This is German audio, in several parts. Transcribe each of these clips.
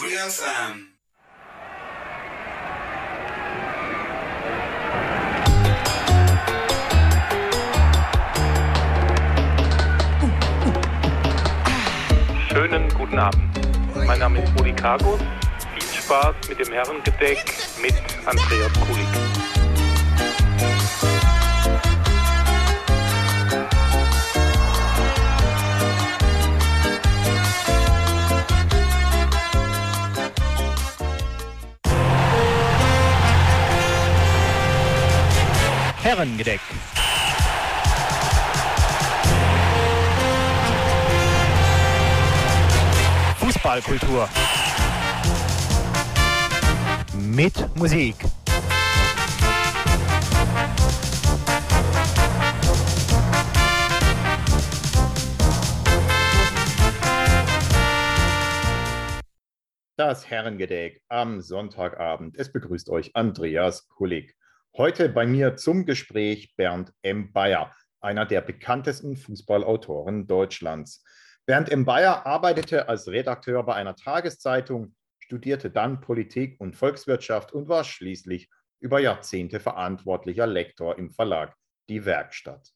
Free FM. Schönen guten Abend. Mein Name ist Rudi Kargus. Viel Spaß mit dem Herrengedeck mit Andreas Kulik. Herrengedeck. Fußballkultur. Mit Musik. Das Herrengedeck am Sonntagabend. Es begrüßt euch Andreas Kulig. Heute bei mir zum Gespräch Bernd M. Bayer, einer der bekanntesten Fußballautoren Deutschlands. Bernd M. Bayer arbeitete als Redakteur bei einer Tageszeitung, studierte dann Politik und Volkswirtschaft und war schließlich über Jahrzehnte verantwortlicher Lektor im Verlag Die Werkstatt.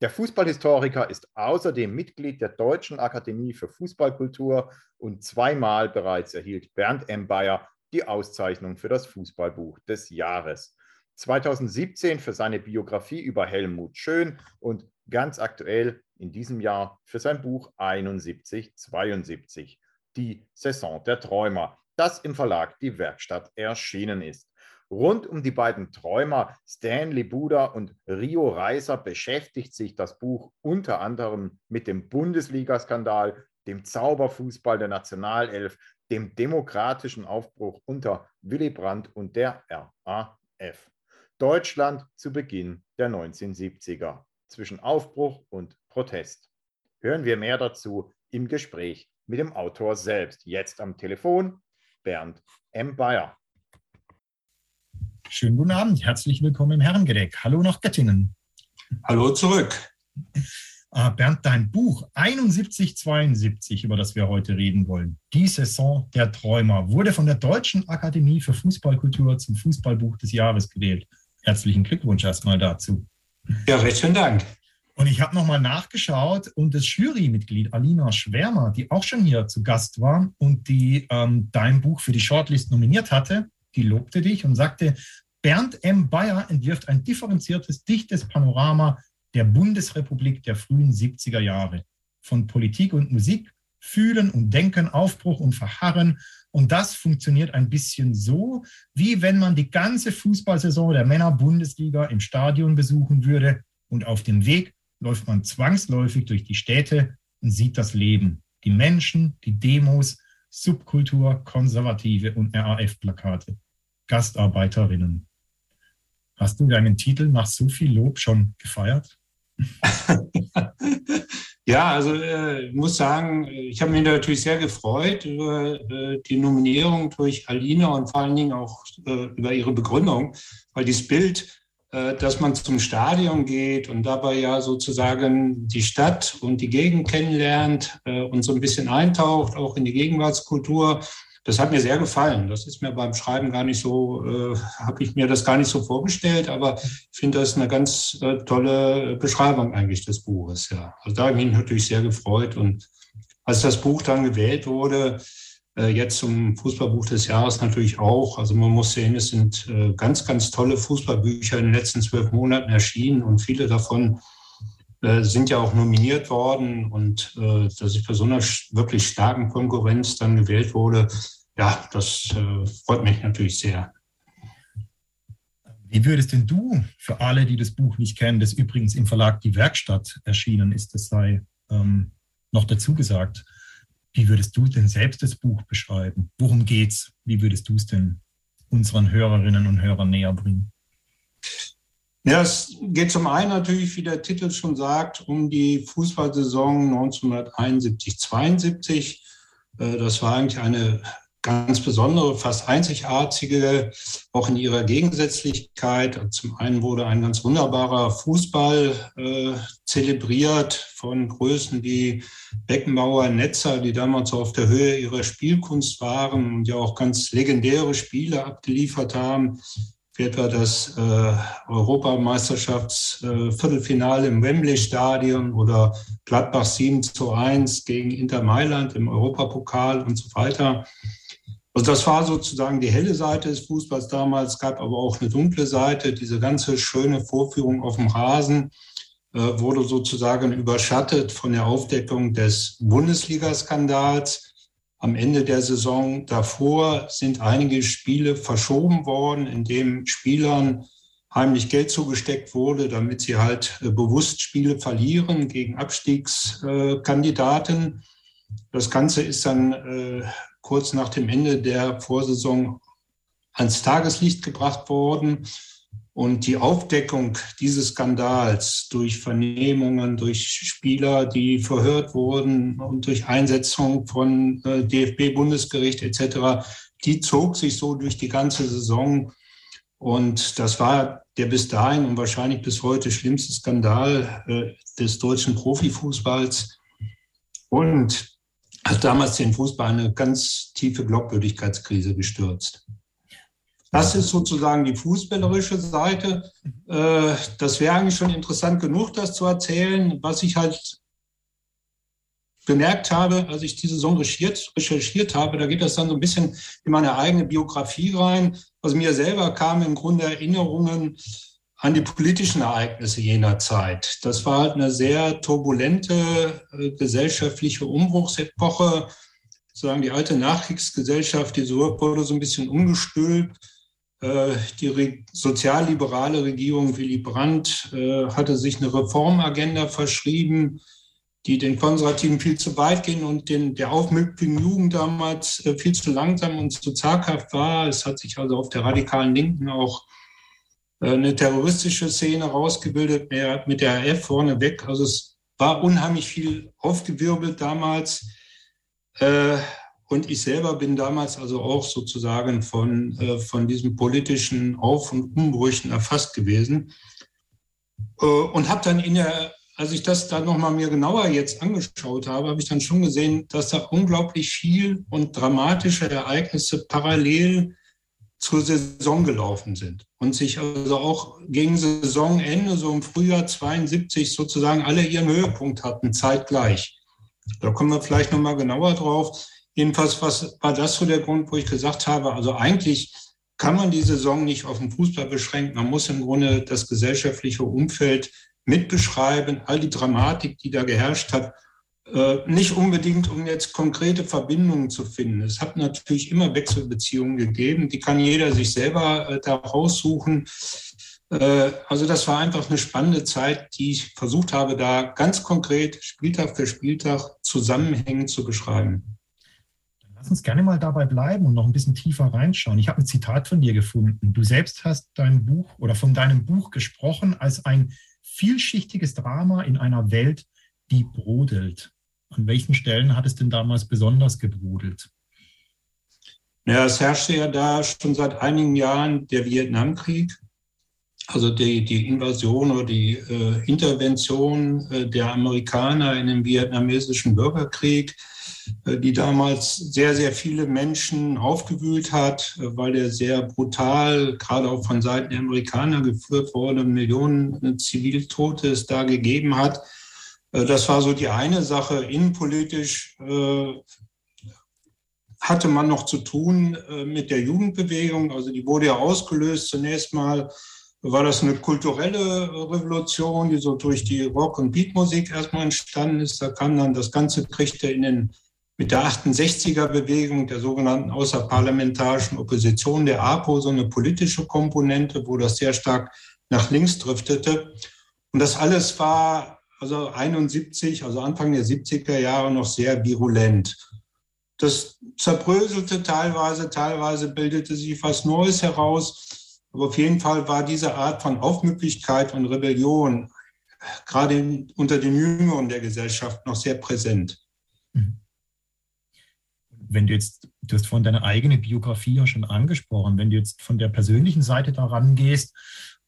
Der Fußballhistoriker ist außerdem Mitglied der Deutschen Akademie für Fußballkultur und zweimal bereits erhielt Bernd M. Bayer die Auszeichnung für das Fußballbuch des Jahres. 2017 für seine Biografie über Helmut Schön und ganz aktuell in diesem Jahr für sein Buch 7172, die Saison der Träumer, das im Verlag Die Werkstatt erschienen ist. Rund um die beiden Träumer Stanley Buda und Rio Reiser beschäftigt sich das Buch unter anderem mit dem Bundesligaskandal, dem Zauberfußball der Nationalelf, dem demokratischen Aufbruch unter Willy Brandt und der RAF. Deutschland zu Beginn der 1970er zwischen Aufbruch und Protest. Hören wir mehr dazu im Gespräch mit dem Autor selbst. Jetzt am Telefon Bernd M. Bayer. Schönen guten Abend, herzlich willkommen im Herrengedeck. Hallo nach Göttingen. Hallo zurück. Ah, Bernd, dein Buch 7172, über das wir heute reden wollen, Die Saison der Träumer, wurde von der Deutschen Akademie für Fußballkultur zum Fußballbuch des Jahres gewählt. Herzlichen Glückwunsch erstmal dazu. Ja, recht schönen Dank. Und ich habe nochmal nachgeschaut und das Jurymitglied Alina Schwärmer, die auch schon hier zu Gast war und die ähm, dein Buch für die Shortlist nominiert hatte, die lobte dich und sagte, Bernd M. Bayer entwirft ein differenziertes, dichtes Panorama der Bundesrepublik der frühen 70er Jahre. Von Politik und Musik, Fühlen und Denken, Aufbruch und Verharren. Und das funktioniert ein bisschen so, wie wenn man die ganze Fußballsaison der Männer-Bundesliga im Stadion besuchen würde und auf dem Weg läuft man zwangsläufig durch die Städte und sieht das Leben, die Menschen, die Demos, Subkultur, Konservative und RAF-Plakate, Gastarbeiterinnen. Hast du deinen Titel nach so viel Lob schon gefeiert? ja, also äh, ich muss sagen, ich habe mich natürlich sehr gefreut über äh, die Nominierung durch Alina und vor allen Dingen auch äh, über ihre Begründung, weil dieses Bild, äh, dass man zum Stadion geht und dabei ja sozusagen die Stadt und die Gegend kennenlernt äh, und so ein bisschen eintaucht, auch in die Gegenwartskultur, das hat mir sehr gefallen. Das ist mir beim Schreiben gar nicht so, äh, habe ich mir das gar nicht so vorgestellt, aber ich finde das eine ganz äh, tolle Beschreibung eigentlich des Buches. Ja, also da habe ich mich natürlich sehr gefreut und als das Buch dann gewählt wurde, äh, jetzt zum Fußballbuch des Jahres natürlich auch. Also man muss sehen, es sind äh, ganz, ganz tolle Fußballbücher in den letzten zwölf Monaten erschienen und viele davon sind ja auch nominiert worden und äh, dass ich bei so einer wirklich starken Konkurrenz dann gewählt wurde, ja, das äh, freut mich natürlich sehr. Wie würdest denn du, für alle, die das Buch nicht kennen, das übrigens im Verlag Die Werkstatt erschienen ist, das sei ähm, noch dazu gesagt, wie würdest du denn selbst das Buch beschreiben? Worum geht's? Wie würdest du es denn unseren Hörerinnen und Hörern näher bringen? Ja, es geht zum einen natürlich, wie der Titel schon sagt, um die Fußballsaison 1971, 72. Äh, das war eigentlich eine ganz besondere, fast einzigartige, auch in ihrer Gegensätzlichkeit. Zum einen wurde ein ganz wunderbarer Fußball äh, zelebriert von Größen wie Beckenbauer, Netzer, die damals auf der Höhe ihrer Spielkunst waren und ja auch ganz legendäre Spiele abgeliefert haben etwa das äh, Europameisterschaftsviertelfinale äh, im Wembley-Stadion oder Gladbach 7 zu 1 gegen Inter Mailand im Europapokal und so weiter. Also das war sozusagen die helle Seite des Fußballs damals, gab aber auch eine dunkle Seite. Diese ganze schöne Vorführung auf dem Rasen äh, wurde sozusagen überschattet von der Aufdeckung des Bundesliga-Skandals am Ende der Saison davor sind einige Spiele verschoben worden, in dem Spielern heimlich Geld zugesteckt wurde, damit sie halt äh, bewusst Spiele verlieren gegen Abstiegskandidaten. Das Ganze ist dann äh, kurz nach dem Ende der Vorsaison ans Tageslicht gebracht worden. Und die Aufdeckung dieses Skandals durch Vernehmungen, durch Spieler, die verhört wurden und durch Einsetzung von äh, DFB-Bundesgericht etc., die zog sich so durch die ganze Saison. Und das war der bis dahin und wahrscheinlich bis heute schlimmste Skandal äh, des deutschen Profifußballs und hat damals den Fußball eine ganz tiefe Glaubwürdigkeitskrise gestürzt. Das ist sozusagen die fußballerische Seite. Äh, das wäre eigentlich schon interessant genug, das zu erzählen. Was ich halt bemerkt habe, als ich diese Saison recherchiert, recherchiert habe, da geht das dann so ein bisschen in meine eigene Biografie rein. Was mir selber kam, im Grunde Erinnerungen an die politischen Ereignisse jener Zeit. Das war halt eine sehr turbulente äh, gesellschaftliche Umbruchsepoche. Sozusagen die alte Nachkriegsgesellschaft, die so wurde so ein bisschen umgestülpt äh, die sozialliberale Regierung Willy Brandt äh, hatte sich eine Reformagenda verschrieben, die den Konservativen viel zu weit ging und den, der aufmüpfigen Jugend damals äh, viel zu langsam und zu zaghaft war. Es hat sich also auf der radikalen Linken auch eine terroristische Szene rausgebildet, mit der RF vorneweg. Also es war unheimlich viel aufgewirbelt damals. Und ich selber bin damals also auch sozusagen von, äh, von diesen politischen Auf- und Umbrüchen erfasst gewesen. Äh, und habe dann in der, als ich das dann nochmal mir genauer jetzt angeschaut habe, habe ich dann schon gesehen, dass da unglaublich viel und dramatische Ereignisse parallel zur Saison gelaufen sind und sich also auch gegen Saisonende, so im Frühjahr 72 sozusagen alle ihren Höhepunkt hatten, zeitgleich. Da kommen wir vielleicht nochmal genauer drauf. Jedenfalls was, war das so der Grund, wo ich gesagt habe, also eigentlich kann man die Saison nicht auf den Fußball beschränken. Man muss im Grunde das gesellschaftliche Umfeld mitbeschreiben, all die Dramatik, die da geherrscht hat. Äh, nicht unbedingt, um jetzt konkrete Verbindungen zu finden. Es hat natürlich immer Wechselbeziehungen gegeben, die kann jeder sich selber äh, da raussuchen. Äh, also das war einfach eine spannende Zeit, die ich versucht habe, da ganz konkret Spieltag für Spieltag zusammenhängend zu beschreiben. Lass uns gerne mal dabei bleiben und noch ein bisschen tiefer reinschauen. Ich habe ein Zitat von dir gefunden. Du selbst hast dein Buch oder von deinem Buch gesprochen als ein vielschichtiges Drama in einer Welt, die brodelt. An welchen Stellen hat es denn damals besonders gebrodelt? Ja, es herrschte ja da schon seit einigen Jahren der Vietnamkrieg, also die, die Invasion oder die äh, Intervention äh, der Amerikaner in den vietnamesischen Bürgerkrieg die damals sehr, sehr viele Menschen aufgewühlt hat, äh, weil er sehr brutal, gerade auch von Seiten der Amerikaner geführt wurde, Millionen Ziviltote es da gegeben hat. Äh, das war so die eine Sache. Innenpolitisch hatte man noch zu tun mit der Jugendbewegung. Also die wurde ja ausgelöst. Zunächst mal war das eine kulturelle Revolution, die so durch die Rock- und Beatmusik erstmal entstanden ist. Da kam dann das Ganze, kriegte in den mit der 68er-Bewegung, der sogenannten außerparlamentarischen Opposition, der APO, so eine politische Komponente, wo das sehr stark nach links driftete. Und das alles war also 71, also Anfang der 70er Jahre noch sehr virulent. Das zerbröselte teilweise, teilweise bildete sich was Neues heraus. Aber auf jeden Fall war diese Art von Aufmüpfigkeit und Rebellion gerade unter den Jüngeren der Gesellschaft noch sehr präsent. Mhm. Wenn du jetzt, du hast von deiner eigenen Biografie ja schon angesprochen, wenn du jetzt von der persönlichen Seite daran gehst,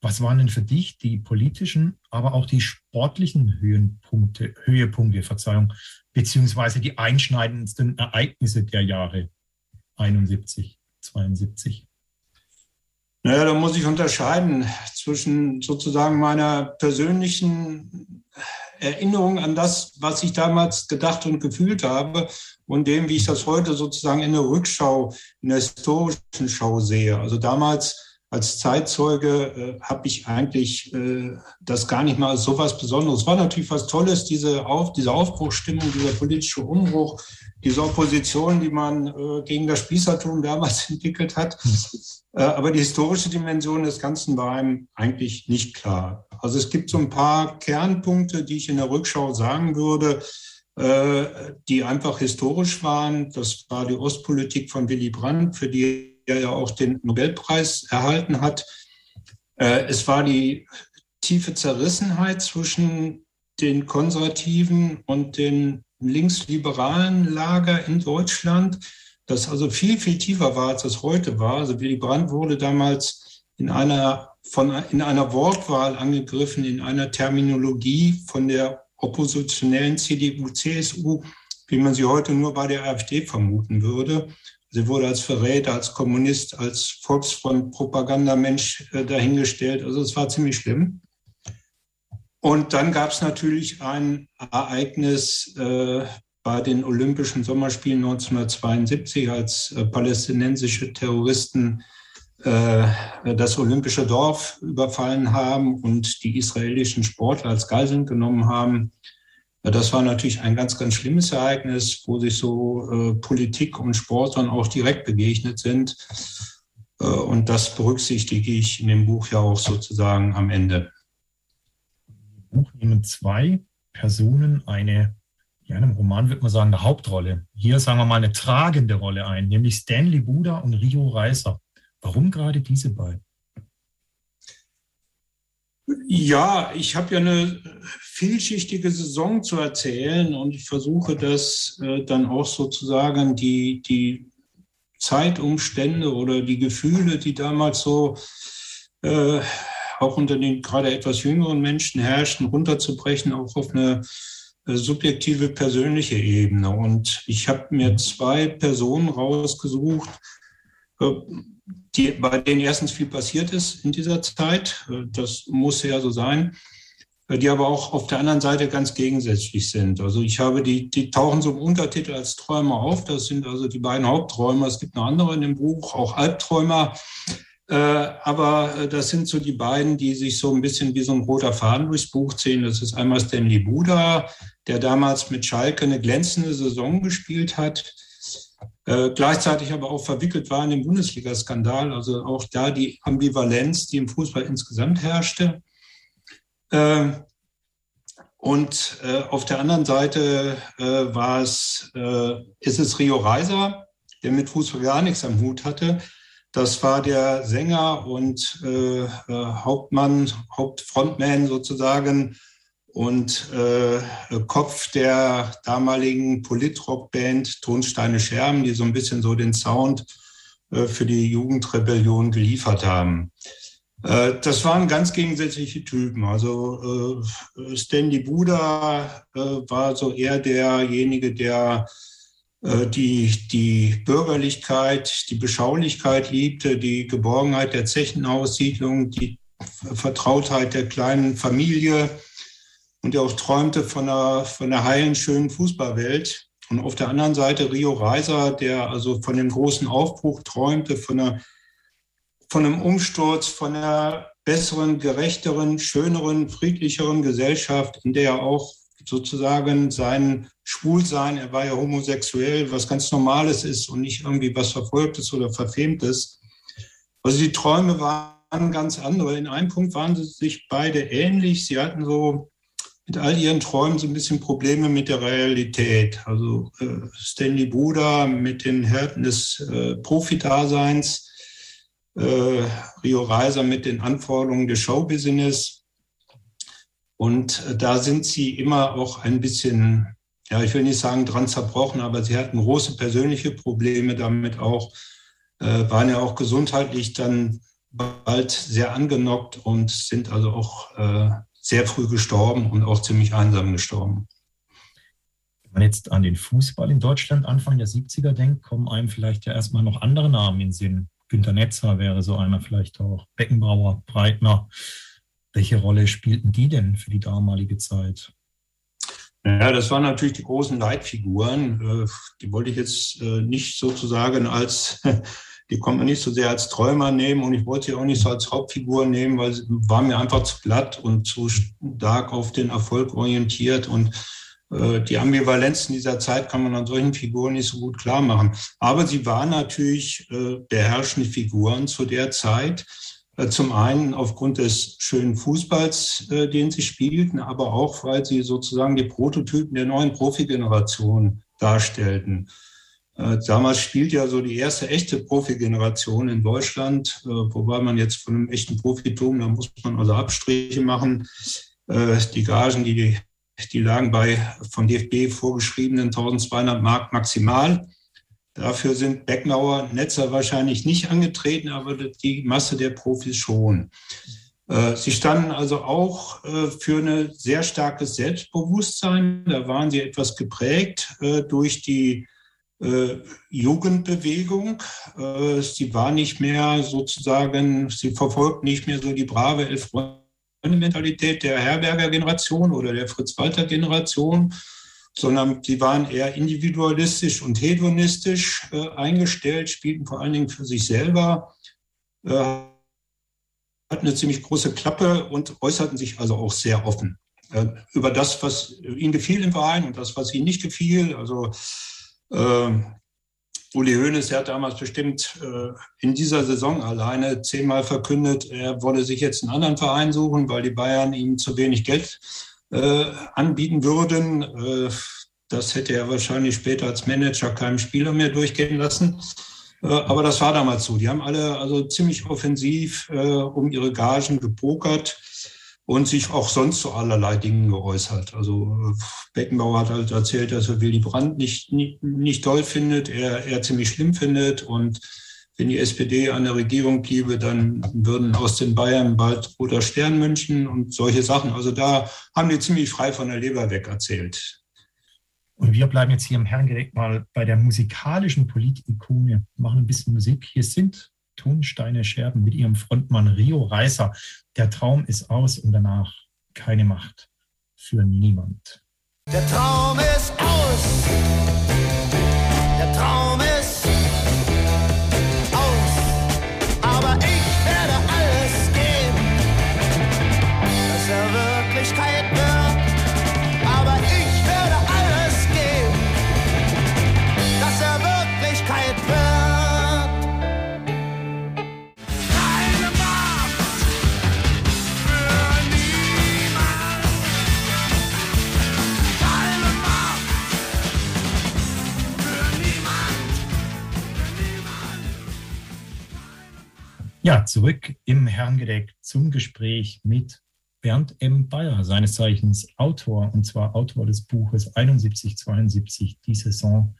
was waren denn für dich die politischen, aber auch die sportlichen Höhenpunkte, Höhepunkte, Verzeihung, beziehungsweise die einschneidendsten Ereignisse der Jahre 71, 72? Naja, da muss ich unterscheiden zwischen sozusagen meiner persönlichen Erinnerung an das, was ich damals gedacht und gefühlt habe und dem, wie ich das heute sozusagen in der Rückschau, in der historischen Schau sehe. Also damals als Zeitzeuge äh, habe ich eigentlich äh, das gar nicht mal so was Besonderes. Es war natürlich was Tolles, diese, Auf, diese Aufbruchstimmung, dieser politische Umbruch, diese Opposition, die man äh, gegen das Spießertum damals entwickelt hat. Äh, aber die historische Dimension des Ganzen war einem eigentlich nicht klar. Also es gibt so ein paar Kernpunkte, die ich in der Rückschau sagen würde, äh, die einfach historisch waren. Das war die Ostpolitik von Willy Brandt, für die der ja auch den Nobelpreis erhalten hat. Äh, es war die tiefe Zerrissenheit zwischen den konservativen und den linksliberalen Lager in Deutschland, das also viel, viel tiefer war, als es heute war. Also Willy Brandt wurde damals in einer, von, in einer Wortwahl angegriffen, in einer Terminologie von der oppositionellen CDU, CSU, wie man sie heute nur bei der AfD vermuten würde. Sie wurde als Verräter, als Kommunist, als Volksfront-Propagandamensch äh, dahingestellt. Also es war ziemlich schlimm. Und dann gab es natürlich ein Ereignis äh, bei den Olympischen Sommerspielen 1972, als äh, palästinensische Terroristen äh, das olympische Dorf überfallen haben und die israelischen Sportler als Geiseln genommen haben. Das war natürlich ein ganz, ganz schlimmes Ereignis, wo sich so äh, Politik und Sport dann auch direkt begegnet sind. Äh, und das berücksichtige ich in dem Buch ja auch sozusagen am Ende. Im Buch nehmen zwei Personen eine, ja, in einem Roman würde man sagen, eine Hauptrolle. Hier sagen wir mal eine tragende Rolle ein, nämlich Stanley Buda und Rio Reiser. Warum gerade diese beiden? Ja, ich habe ja eine vielschichtige Saison zu erzählen und ich versuche das äh, dann auch sozusagen die, die Zeitumstände oder die Gefühle, die damals so äh, auch unter den gerade etwas jüngeren Menschen herrschten, runterzubrechen, auch auf eine äh, subjektive persönliche Ebene. Und ich habe mir zwei Personen rausgesucht, äh, die, bei denen erstens viel passiert ist in dieser Zeit. Äh, das muss ja so sein. Äh, die aber auch auf der anderen Seite ganz gegensätzlich sind. Also ich habe die, die tauchen so im Untertitel als Träumer auf. Das sind also die beiden Hauptträumer. Es gibt noch andere in dem Buch, auch Albträumer. Äh, aber das sind so die beiden, die sich so ein bisschen wie so ein roter Faden durchs Buch ziehen. Das ist einmal Stanley Buda, der damals mit Schalke eine glänzende Saison gespielt hat äh, gleichzeitig aber auch verwickelt war in den Bundesliga-Skandal, also auch da die Ambivalenz, die im Fußball insgesamt herrschte. Äh, und äh, auf der anderen Seite äh, war es, äh, ist es Rio Reiser, der mit Fußball gar nichts am Hut hatte. Das war der Sänger und Hauptmann, Hauptfrontman sozusagen und äh, Kopf der damaligen Politrock-Band Tonsteine Scherben, die so ein bisschen so den Sound äh, für die Jugendrebellion geliefert haben. Äh, das waren ganz gegensätzliche Typen. Also äh, Stanley Buda äh, war so eher derjenige, der äh, die, die Bürgerlichkeit, die Beschaulichkeit liebte, die Geborgenheit der Zechenaussiedlung, die Vertrautheit der kleinen Familie und der auch träumte von einer, von einer heilen, schönen Fußballwelt. Und auf der anderen Seite Rio Reiser, der also von dem großen Aufbruch träumte, von, einer, von einem Umsturz, von einer besseren, gerechteren, schöneren, friedlicheren Gesellschaft, in der er auch sozusagen sein Schwulsein, er war ja homosexuell, was ganz Normales ist und nicht irgendwie was Verfolgtes oder Verfemtes. Also die Träume waren ganz andere. In einem Punkt waren sie sich beide ähnlich. Sie hatten so mit all ihren Träumen so ein bisschen Probleme mit der Realität. Also äh, Stanley Buda mit den Härten des äh, Profi-Daseins, äh, Rio Reiser mit den Anforderungen des Showbusiness. Und äh, da sind sie immer auch ein bisschen ja, ich will nicht sagen dran zerbrochen, aber sie hatten große persönliche Probleme damit auch, äh, waren ja auch gesundheitlich dann bald sehr angenockt und sind also auch äh, sehr früh gestorben und auch ziemlich einsam gestorben. Wenn man jetzt an den Fußball in Deutschland Anfang der 70er denkt, kommen einem vielleicht ja erstmal noch andere Namen in den Sinn. Günter Netzer wäre so einer, vielleicht auch Beckenbauer, Breitner. Welche Rolle spielten die denn für die damalige Zeit? Ja, das waren natürlich die großen Leitfiguren. Äh, die wollte ich jetzt äh, nicht sozusagen als, die konnte man nicht so sehr als Träumer nehmen und ich wollte sie auch nicht so als Hauptfigur nehmen, weil sie war mir einfach zu glatt und zu stark auf den Erfolg orientiert und äh, die Ambivalenzen dieser Zeit kann man an solchen Figuren nicht so gut klar machen. Aber sie waren natürlich beherrschende Figuren zu der Zeit. Äh, zum einen aufgrund des schönen Fußballs, äh, den sie spielten, aber auch, weil sie sozusagen die Prototypen der neuen Profigeneration darstellten. Äh, damals spielt ja so die erste echte Profigeneration in Deutschland, wobei man jetzt von einem echten Profitum, da muss man also Abstriche machen. Die Gagen, die, die lagen bei von DFB vorgeschriebenen 1200 Mark maximal. Dafür sind Beckenauer Netzer wahrscheinlich nicht angetreten, aber die Masse der Profis schon. Äh, sie standen also auch äh, für ein sehr starkes Selbstbewusstsein. Da waren sie etwas geprägt äh, durch die Jugendbewegung. Sie war nicht mehr sozusagen, sie verfolgt nicht mehr so die brave Elf-Freunde-Mentalität der Herberger-Generation oder der Fritz-Walter-Generation, sondern sie waren eher individualistisch und hedonistisch äh, eingestellt, spielten vor allen Dingen für sich selber, äh, hatten eine ziemlich große Klappe und äußerten sich also auch sehr offen äh, über das, was ihnen gefiel im Verein und das, was ihnen nicht gefiel. Also äh, Uli Hoeneß hat damals bestimmt äh, in dieser Saison alleine zehnmal verkündet, er wolle sich jetzt einen anderen Verein suchen, weil die Bayern ihm zu wenig Geld äh, anbieten würden. Äh, das hätte er wahrscheinlich später als Manager keinem Spieler mehr durchgehen lassen. Äh, aber das war damals so. Die haben alle also ziemlich offensiv äh, um ihre Gagen gepokert und sich auch sonst zu allerlei Dingen geäußert. Also äh, Beckenbauer hat halt erzählt, dass er Willy Brandt nicht, nicht, nicht toll findet, er, er ziemlich schlimm findet und wenn die SPD an der Regierung bliebe, dann würden aus den Bayern bald roter Stern München und solche Sachen. Also da haben die ziemlich frei von der Leber weg erzählt. Und wir bleiben jetzt hier im Herrengedeck mal bei der musikalischen Politikone, machen ein bisschen Musik. Hier sind Tonsteine Scherben mit ihrem Frontmann Rio Reiser. Der Traum ist aus und danach keine Macht für niemand. Der Traum ist aus. Ja, zurück im Herrengedeck zum Gespräch mit Bernd M. Bayer, seines Zeichens Autor, und zwar Autor des Buches 71-72, die Saison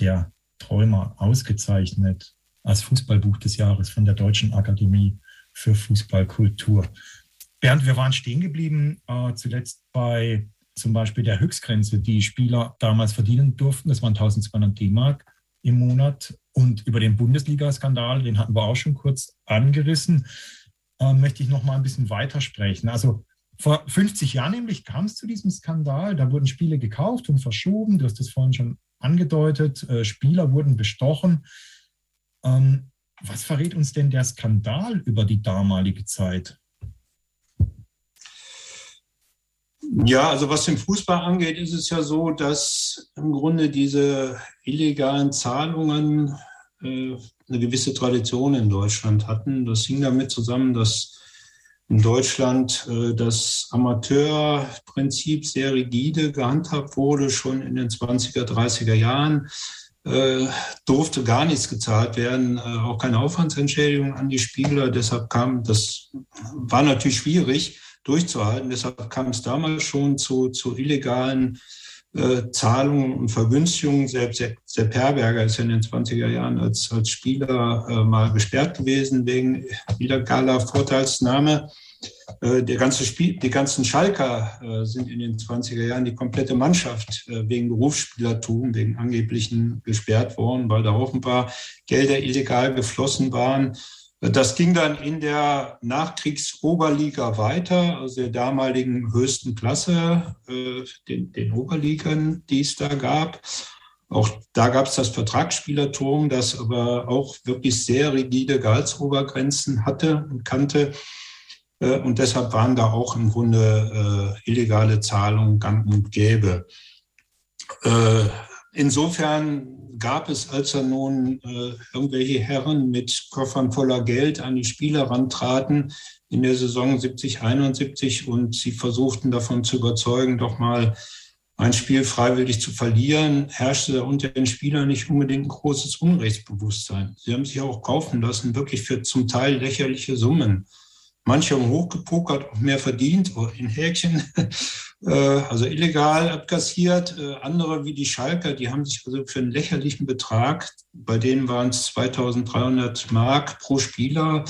der Träumer, ausgezeichnet als Fußballbuch des Jahres von der Deutschen Akademie für Fußballkultur. Bernd, wir waren stehen geblieben, äh, zuletzt bei zum Beispiel der Höchstgrenze, die Spieler damals verdienen durften. Das waren 1200 D-Mark im Monat. Und über den Bundesliga-Skandal, den hatten wir auch schon kurz angerissen, äh, möchte ich noch mal ein bisschen weitersprechen. Also vor 50 Jahren nämlich kam es zu diesem Skandal. Da wurden Spiele gekauft und verschoben. Du hast es vorhin schon angedeutet. Äh, Spieler wurden bestochen. Ähm, was verrät uns denn der Skandal über die damalige Zeit? Ja, also was den Fußball angeht, ist es ja so, dass im Grunde diese illegalen Zahlungen äh, eine gewisse Tradition in Deutschland hatten. Das hing damit zusammen, dass in Deutschland äh, das Amateurprinzip sehr rigide gehandhabt wurde, schon in den 20er, 30er Jahren. Äh, durfte gar nichts gezahlt werden, äh, auch keine Aufwandsentschädigung an die Spieler. Deshalb kam, das war natürlich schwierig durchzuhalten. Deshalb kam es damals schon zu, zu illegalen äh, Zahlungen und Vergünstigungen. Selbst Sepp Herberger ist ja in den 20er Jahren als, als Spieler äh, mal gesperrt gewesen wegen illegaler Vorteilsnahme. Äh, der ganze Spiel, die ganzen Schalker äh, sind in den 20er Jahren die komplette Mannschaft äh, wegen Berufsspielertum, wegen angeblichen gesperrt worden, weil da paar Gelder illegal geflossen waren. Das ging dann in der Nachkriegsoberliga weiter, also der damaligen höchsten Klasse, den, den Oberligern, die es da gab. Auch da gab es das Vertragsspielertum, das aber auch wirklich sehr rigide Gehaltsobergrenzen hatte und kannte. Äh, und deshalb waren da auch im Grunde äh, illegale Zahlungen gang und gäbe. Insofern gab es, als er nun äh, irgendwelche Herren mit Koffern voller Geld an die Spieler rantraten in der Saison 70, 71 und sie versuchten davon zu überzeugen, doch mal ein Spiel freiwillig zu verlieren, herrschte unter den Spielern nicht unbedingt ein großes Unrechtsbewusstsein. Sie haben sich auch kaufen lassen, wirklich für zum Teil lächerliche Summen. Manche haben hochgepokert, auch mehr verdient, in Häkchen, also illegal abkassiert. Äh, andere wie die Schalker, die haben sich also für einen lächerlichen Betrag, bei denen waren es 2300 Mark pro Spieler,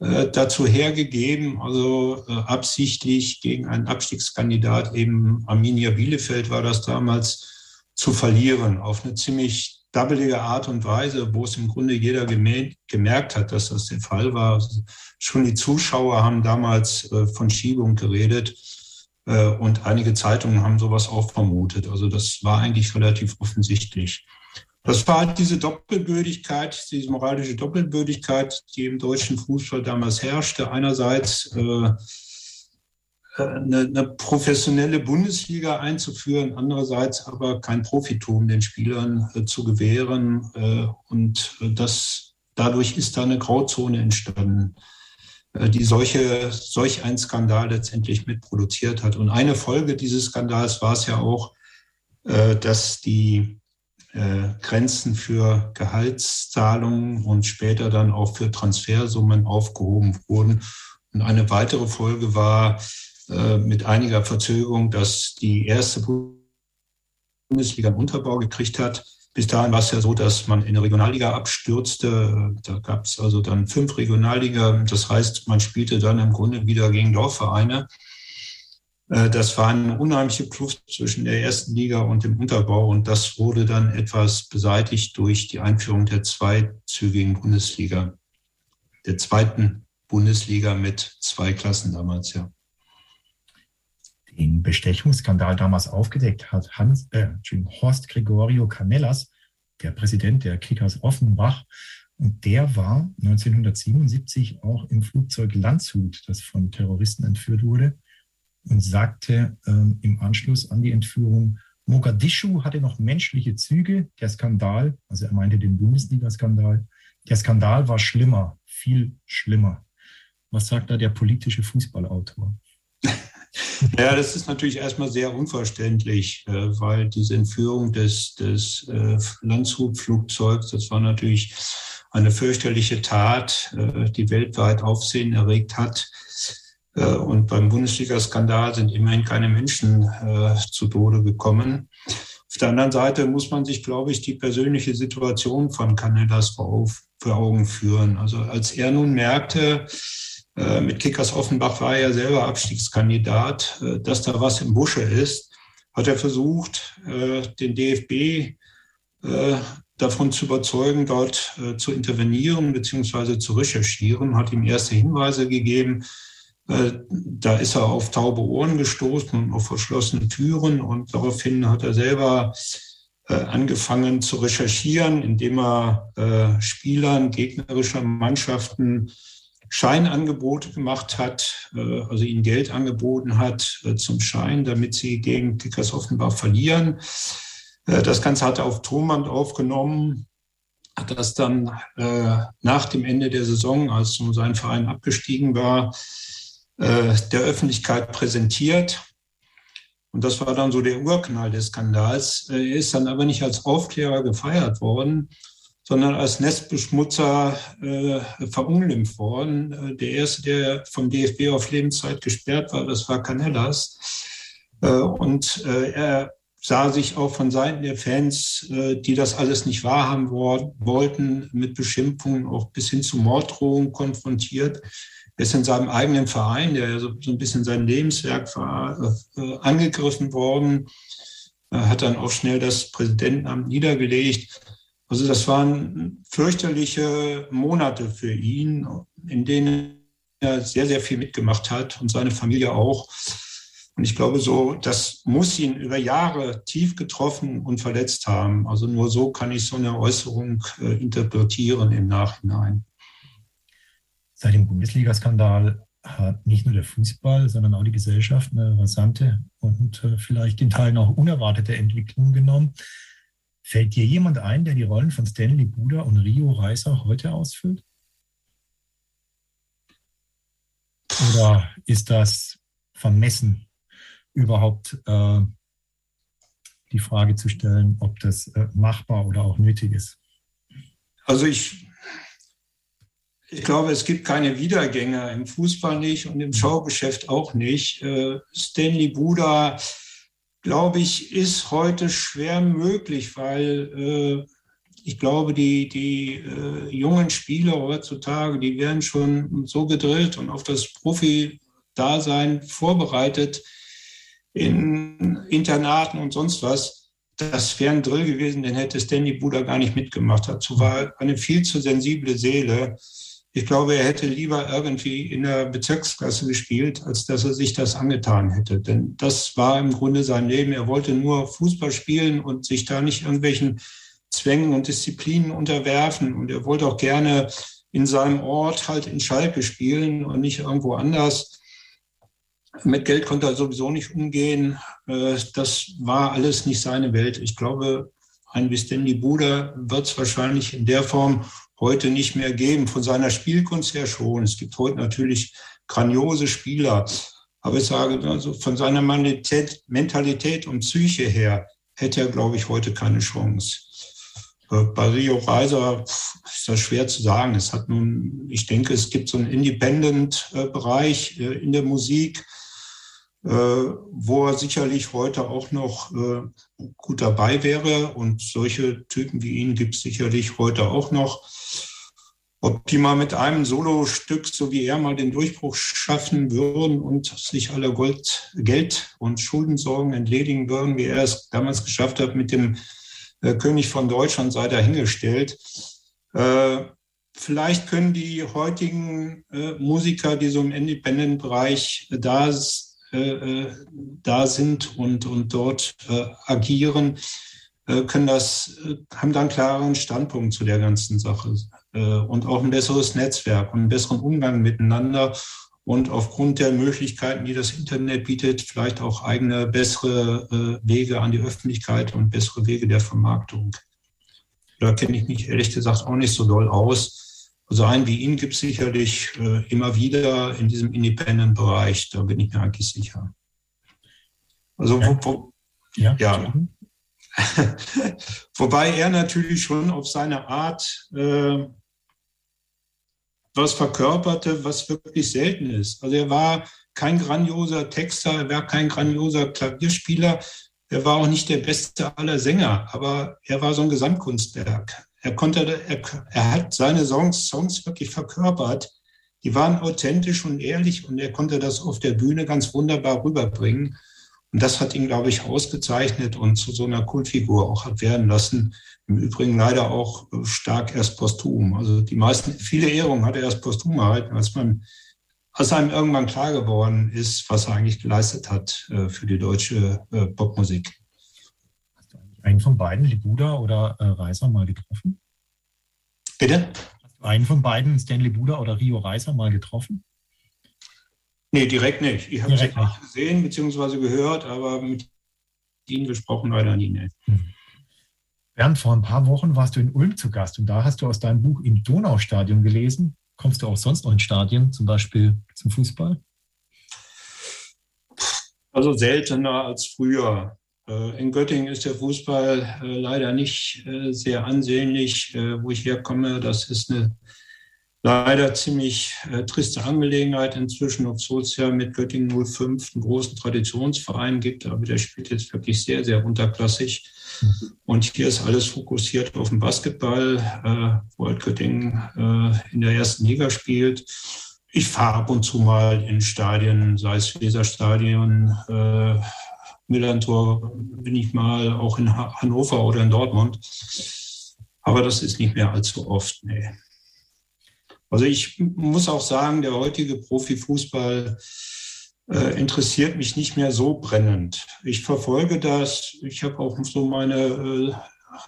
äh, dazu hergegeben, also absichtlich gegen einen Abstiegskandidat, eben Arminia Bielefeld war das damals, zu verlieren auf eine ziemlich dubbelige Art und Weise, wo es im Grunde jeder gemerkt hat, dass das der Fall war. Also schon die Zuschauer haben damals äh, von Schiebung geredet äh, und einige Zeitungen haben sowas auch vermutet. Also das war eigentlich relativ offensichtlich. Das war halt diese Doppelbödigkeit, diese moralische Doppelbödigkeit, die im deutschen Fußball damals herrschte. Einerseits äh, eine, eine, professionelle Bundesliga einzuführen, andererseits aber kein Profitum den Spielern äh, zu gewähren. Äh, und äh, das, dadurch ist da eine Grauzone entstanden, äh, die solche, solch einen Skandal letztendlich mitproduziert hat. Und eine Folge dieses Skandals war es ja auch, äh, dass die äh, Grenzen für Gehaltszahlungen und später dann auch für Transfersummen aufgehoben wurden. Und eine weitere Folge war, äh, mit einiger Verzögerung, dass die erste Bundesliga einen Unterbau gekriegt hat. Bis dahin war es ja so, dass man in der Regionalliga abstürzte. Da gab es also dann fünf Regionalliga. Das heißt, man spielte dann im Grunde wieder gegen Dorfvereine. Äh, das war eine unheimliche Kluft zwischen der ersten Liga und dem Unterbau. Und das wurde dann etwas beseitigt durch die Einführung der zweizügigen Bundesliga, der zweiten Bundesliga mit zwei Klassen damals, ja den Bestechungsskandal damals aufgedeckt hat, Hans, äh, Horst Gregorio Canellas, der Präsident der Kickers Offenbach. Und der war 1977 auch im Flugzeug Landshut, das von Terroristen entführt wurde, und sagte ähm, im Anschluss an die Entführung, Mogadischu hatte noch menschliche Züge. Der Skandal, also er meinte den Bundesliga-Skandal, der Skandal war schlimmer, viel schlimmer. Was sagt da der politische Fußballautor? Ja, das ist natürlich erstmal sehr unverständlich, äh, weil diese Entführung des, des äh, Landshut-Flugzeugs, das war natürlich eine fürchterliche Tat, äh, die weltweit Aufsehen erregt hat. Und beim Bundesliga-Skandal sind immerhin keine Menschen zu Tode gekommen. Auf der anderen Seite muss man sich, glaube ich, die persönliche Situation von Canellas vor Augen führen. Also als er nun merkte, mit Kickers Offenbach war er selber Abstiegskandidat, äh, dass da was im Busche ist, hat er versucht, äh, den DFB davon zu überzeugen, dort zu intervenieren bzw. zu recherchieren, hat ihm erste Hinweise gegeben. Da ist er auf taube Ohren gestoßen und auf verschlossene Türen und daraufhin hat er selber angefangen zu recherchieren, indem er Spielern gegnerischer Mannschaften Scheinangebote gemacht hat, äh, also ihnen Geld angeboten hat äh, zum Schein, damit sie gegen Kickers offenbar verlieren. Äh, das Ganze hat er auf Tonband aufgenommen, hat das dann nach dem Ende der Saison, als sein Verein abgestiegen war, der Öffentlichkeit präsentiert. Und das war dann so der Urknall des Skandals. Er ist dann aber nicht als Aufklärer gefeiert worden, sondern als Nestbeschmutzer äh, verunglimpft worden. Äh, der erste, der vom DFB auf Lebenszeit gesperrt war, das war Canellas. Äh, und äh, er sah sich auch von Seiten der Fans, äh, die das alles nicht wahrhaben wollten, mit Beschimpfungen auch bis hin zu Morddrohungen konfrontiert. Er ist in seinem eigenen Verein, der so, ein bisschen sein Lebenswerk war, äh, angegriffen worden, er hat dann auch schnell das Präsidentenamt niedergelegt. Also das waren fürchterliche Monate für ihn, in denen er sehr, sehr viel mitgemacht hat und seine Familie auch. Und ich glaube, so, das muss ihn über Jahre tief getroffen und verletzt haben. Also nur so kann ich so eine Äußerung äh, interpretieren im Nachhinein. Seit dem Bundesliga-Skandal hat nicht nur der Fußball, sondern auch die Gesellschaft eine rasante und äh, vielleicht in Teilen auch unerwartete Entwicklung genommen. Fällt dir jemand ein, der die Rollen von Stanley Buda und Rio Reiser heute ausfüllt? Oder ist das vermessen, überhaupt äh, die Frage zu stellen, ob das äh, machbar oder auch nötig ist? Also ich, ich glaube, es gibt keine Wiedergänger im Fußball nicht und im Showgeschäft auch nicht. Äh, Stanley Buda, glaube ich, ist heute schwer möglich, weil äh, ich glaube, die, die äh, jungen Spieler heutzutage, die werden schon so gedrillt und auf das Profi-Dasein vorbereitet, in Internaten und sonst was. Das wäre ein Drill gewesen, den hätte Stanley Buda gar nicht mitgemacht. Dazu war eine viel zu sensible Seele. Ich glaube, er hätte lieber irgendwie in der Bezirksklasse gespielt, als dass er sich das angetan hätte. Denn das war im Grunde sein Leben. Er wollte nur Fußball spielen und sich da nicht irgendwelchen Zwängen und Disziplinen unterwerfen. Und er wollte auch gerne in seinem Ort halt in Schalke spielen und nicht irgendwo anders. Mit Geld konnte er sowieso nicht umgehen. Äh, das war alles nicht seine Welt. Ich glaube, ein Stanley Buda wird es wahrscheinlich in der Form heute nicht mehr geben. Von seiner Spielkunst her schon. Es gibt heute natürlich grandiose Spieler. Aber ich sage, also von seiner Mentalität, und Psyche her hätte er, glaube ich, heute keine Chance. Äh, bei Rio Reiser ist das schwer zu sagen. Es hat nun, ich denke, es gibt so einen Independent-Bereich äh, in der Musik äh, wo er sicherlich heute auch noch äh, gut dabei wäre. Und solche Typen wie ihn gibt es sicherlich heute auch noch. Ob die mal mit einem Solostück, so wie er mal den Durchbruch schaffen würden und sich aller Gold, Geld und Schuldensorgen entledigen würden, wie er es damals geschafft hat mit dem äh, König von Deutschland, sei dahingestellt. Äh, vielleicht können die heutigen äh, Musiker, die so im Independent-Bereich da äh, äh, da sind und, und dort äh, agieren, äh, können das, äh, haben dann einen klareren Standpunkt zu der ganzen Sache und auch ein besseres Netzwerk und einen besseren Umgang miteinander und aufgrund der Möglichkeiten, die das Internet bietet, vielleicht auch eigene bessere Wege an die Öffentlichkeit und bessere Wege der Vermarktung. Da kenne ich mich ehrlich gesagt auch nicht so doll aus. Also einen wie ihn gibt es sicherlich äh, immer wieder in diesem Independent-Bereich, da bin ich mir eigentlich sicher. Also wo, wo, ja. ja. Wobei er natürlich schon auf seine Art äh, was verkörperte, was wirklich selten ist. Also er war kein grandioser Texter, er war kein grandioser Klavierspieler, er war auch nicht der beste aller Sänger, aber er war so ein Gesamtkunstwerk. Er konnte, er, er hat seine Songs, Songs wirklich verkörpert. Die waren authentisch und ehrlich und er konnte das auf der Bühne ganz wunderbar rüberbringen. Und das hat ihn, glaube ich, ausgezeichnet und zu so einer Kultfigur auch hat werden lassen. Im Übrigen leider auch stark erst posthum. Also die meisten, viele Ehrungen hat er erst posthum erhalten, als man, als einem irgendwann klar geworden ist, was er eigentlich geleistet hat äh, für die deutsche äh, Popmusik einen von beiden, Libuda oder äh, Reiser, mal getroffen? Bitte? Hast du einen von beiden, Stanley Buda oder Rio Reiser, mal getroffen? Nee, direkt nicht. Ich habe sie nicht gesehen bzw. gehört, aber mit ihnen gesprochen leider nie. Nee. Hm. Bernd, vor ein paar Wochen warst du in Ulm zu Gast und da hast du aus deinem Buch im Donaustadion gelesen. Kommst du auch sonst noch in Stadien, zum Beispiel zum Fußball? Also seltener als früher. Äh, in Göttingen ist der Fußball äh, leider nicht äh, sehr ansehnlich, wo ich herkomme. Das ist eine leider ziemlich äh, triste Angelegenheit inzwischen, obwohl es ja mit Göttingen 05 einen großen Traditionsverein gibt, aber der spielt jetzt wirklich sehr, sehr unterklassig. Und hier ist alles fokussiert auf den Basketball, äh, wo halt Göttingen äh, in der ersten Liga spielt. Ich fahre ab und zu mal in Stadien, sei es Weserstadion, äh, Millantor bin ich mal, auch in Hannover oder in Dortmund. Aber das ist nicht mehr allzu oft, nee. Also ich muss auch sagen, der heutige Profifußball äh, interessiert mich nicht mehr so brennend. Ich verfolge das. Ich habe auch so meine äh,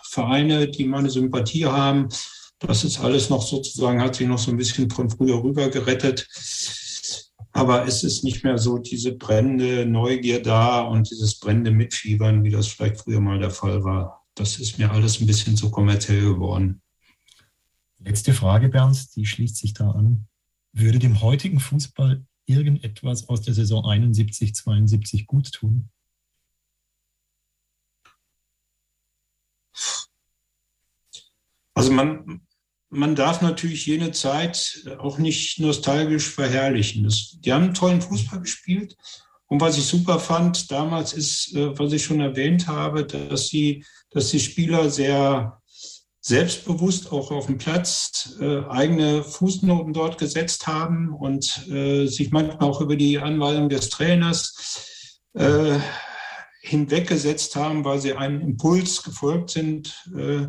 Vereine, die meine Sympathie haben. Das ist alles noch sozusagen, hat sich noch so ein bisschen von früher rüber gerettet. Aber es ist nicht mehr so diese brennende Neugier da und dieses brennende Mitfiebern, wie das vielleicht früher mal der Fall war. Das ist mir alles ein bisschen zu kommerziell geworden. Letzte Frage, Bernd, die schließt sich da an. Würde dem heutigen Fußball irgendetwas aus der Saison 71, 72 gut tun? Also man, man darf natürlich jene Zeit auch nicht nostalgisch verherrlichen. Das, die haben tollen Fußball gespielt. Und was ich super fand damals ist, äh, was ich schon erwähnt habe, dass die, dass die Spieler sehr selbstbewusst auch auf dem Platz äh, eigene Fußnoten dort gesetzt haben und äh, sich manchmal auch über die Anweisung des Trainers äh, hinweggesetzt haben, weil sie einem Impuls gefolgt sind äh,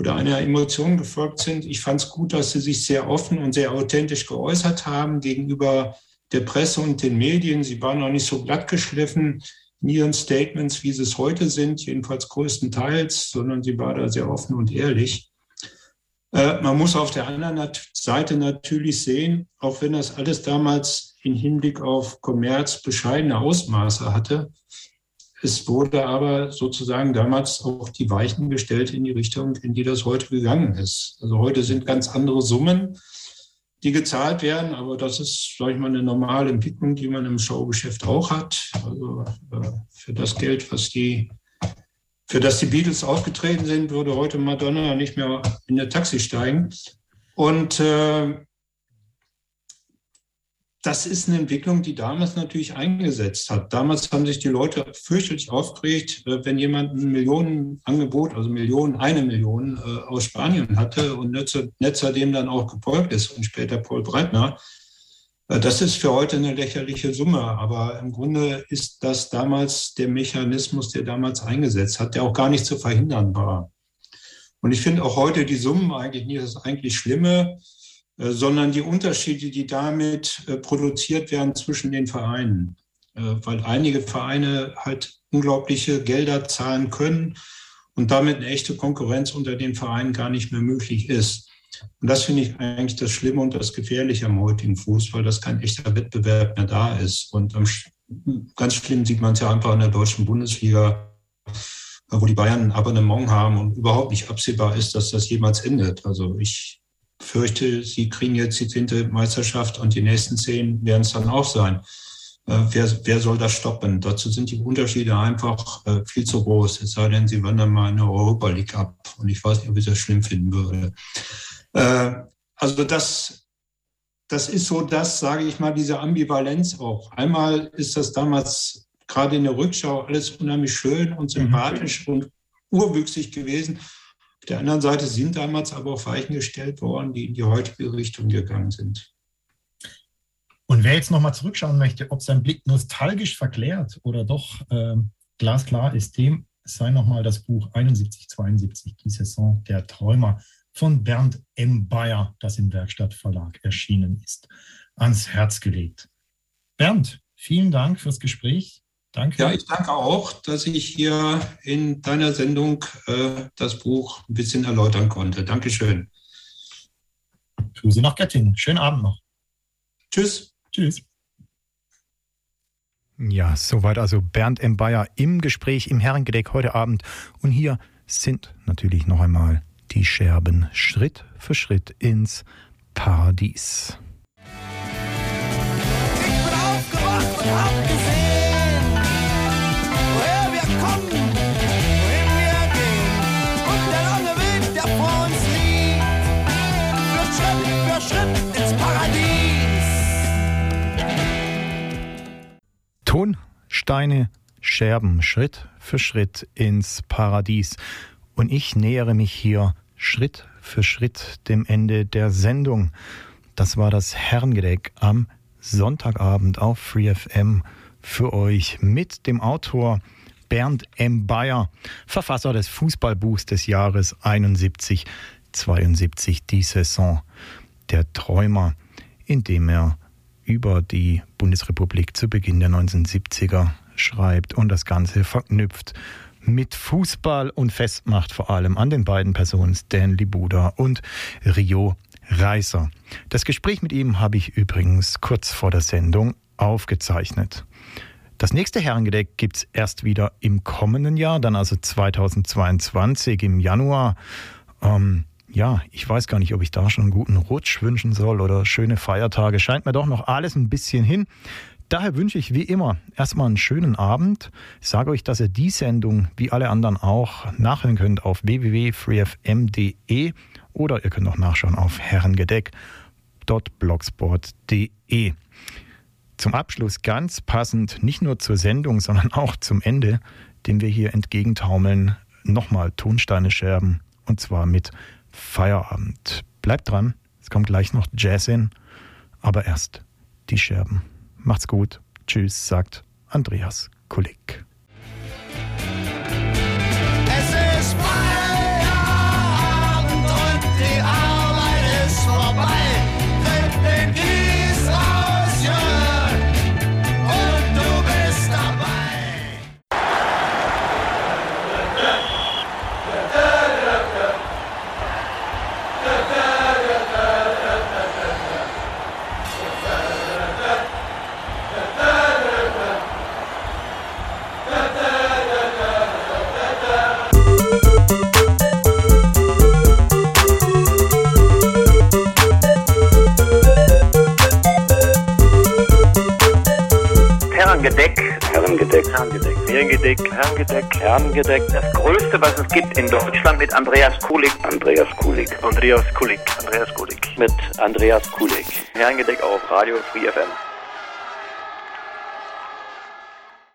oder einer Emotion gefolgt sind. Ich fand es gut, dass sie sich sehr offen und sehr authentisch geäußert haben gegenüber der Presse und den Medien. Sie waren noch nicht so glatt geschliffen in ihren Statements, wie sie es heute sind, jedenfalls größtenteils, sondern sie war da sehr offen und ehrlich. Äh, man muss auf der anderen Seite natürlich sehen, auch wenn das alles damals im Hinblick auf Kommerz bescheidene Ausmaße hatte, es wurde aber sozusagen damals auch die Weichen gestellt in die Richtung, in die das heute gegangen ist. Also heute sind ganz andere Summen die gezahlt werden. Aber das ist, sage ich mal, eine normale Entwicklung, die man im Showgeschäft auch hat. Also äh, für das Geld, was die, für das die Beatles aufgetreten sind, würde heute Madonna nicht mehr in der Taxi steigen. Und äh, das ist eine Entwicklung, die damals natürlich eingesetzt hat. Damals haben sich die Leute fürchterlich aufgeregt, äh, wenn jemand ein Millionenangebot, also Millionen, eine Million äh, aus Spanien hatte und Netzer, dem dann auch gefolgt ist und später Paul Breitner. Äh, das ist für heute eine lächerliche Summe, aber im Grunde ist das damals der Mechanismus, der damals eingesetzt hat, der auch gar nicht zu verhindern war. Und ich finde auch heute die Summen eigentlich nicht das eigentlich Schlimme sondern die Unterschiede, die damit äh, produziert werden zwischen den Vereinen. Äh, weil einige Vereine halt unglaubliche Gelder zahlen können und damit eine echte Konkurrenz unter den Vereinen gar nicht mehr möglich ist. Und das finde ich eigentlich das Schlimme und das Gefährliche am heutigen Fußball, dass kein echter Wettbewerb mehr da ist. Und ganz schlimm sieht man es ja einfach in der deutschen Bundesliga, wo die Bayern ein Abonnement haben und überhaupt nicht absehbar ist, dass das jemals endet. Also ich fürchte, sie kriegen jetzt die zehnte Meisterschaft und die nächsten zehn werden es dann auch sein. Äh, wer, wer soll das stoppen? Dazu sind die Unterschiede einfach äh, viel zu groß. Es sei denn, sie wandern mal in der Europa League ab. Und ich weiß nicht, ob ich das schlimm finden würde. Äh, also das, das ist so das, sage ich mal, diese Ambivalenz auch. Einmal ist das damals gerade in der Rückschau alles unheimlich schön und sympathisch mhm. und urwüchsig gewesen der anderen Seite sind damals aber auch Weichen gestellt worden, die in die heutige Richtung gegangen sind. Und wer jetzt nochmal zurückschauen möchte, ob sein Blick nostalgisch verklärt oder doch äh, glasklar ist, dem sei nochmal das Buch 7172, die Saison der Träumer von Bernd M. Bayer, das im Werkstattverlag erschienen ist, ans Herz gelegt. Bernd, vielen Dank fürs Gespräch. Danke. Ja, ich danke auch, dass ich hier in deiner Sendung äh, das Buch ein bisschen erläutern konnte. Dankeschön. Grüße nach Göttingen. Schönen Abend noch. Tschüss. Tschüss. Ja, soweit also Bernd M. Bayer im Gespräch im Herrengedeck heute Abend. Und hier sind natürlich noch einmal die Scherben Schritt für Schritt ins Paradies. Ich bin aufgewacht und hab gesehen. Tonsteine, Scherben, Schritt für Schritt ins Paradies. Und ich nähere mich hier Schritt für Schritt dem Ende der Sendung. Das war das Herrengedeck am Sonntagabend auf FreeFM für euch mit dem Autor Bernd M. Bayer, Verfasser des Fußballbuchs des Jahres 71, 72, die Saison der Träumer, in dem er über die Bundesrepublik zu Beginn der 1970er schreibt und das Ganze verknüpft mit Fußball und festmacht vor allem an den beiden Personen Stanley Buda und Rio Reiser. Das Gespräch mit ihm habe ich übrigens kurz vor der Sendung aufgezeichnet. Das nächste Herrengedeck gibt es erst wieder im kommenden Jahr, dann also 2022 im Januar. Ähm, ja, ich weiß gar nicht, ob ich da schon einen guten Rutsch wünschen soll oder schöne Feiertage. Scheint mir doch noch alles ein bisschen hin. Daher wünsche ich wie immer erstmal einen schönen Abend. Ich sage euch, dass ihr die Sendung wie alle anderen auch nachhören könnt auf www.freefm.de oder ihr könnt auch nachschauen auf herrengedeck.blogsport.de. Zum Abschluss ganz passend, nicht nur zur Sendung, sondern auch zum Ende, dem wir hier entgegentaumeln, nochmal Tonsteine scherben und zwar mit Feierabend. Bleibt dran, es kommt gleich noch Jazz in, aber erst die Scherben. Macht's gut. Tschüss, sagt Andreas Kulik. Herrengedeck. Herrengedeck. Herrengedeck. Herrengedeck. Herrengedeck. Herrengedeck. Das Größte, was es gibt in Deutschland mit Andreas Kulik. Andreas Kulik. Andreas Kulik. Andreas Kulik. Mit Andreas Kulik. Herrengedeck auf Radio Free FM.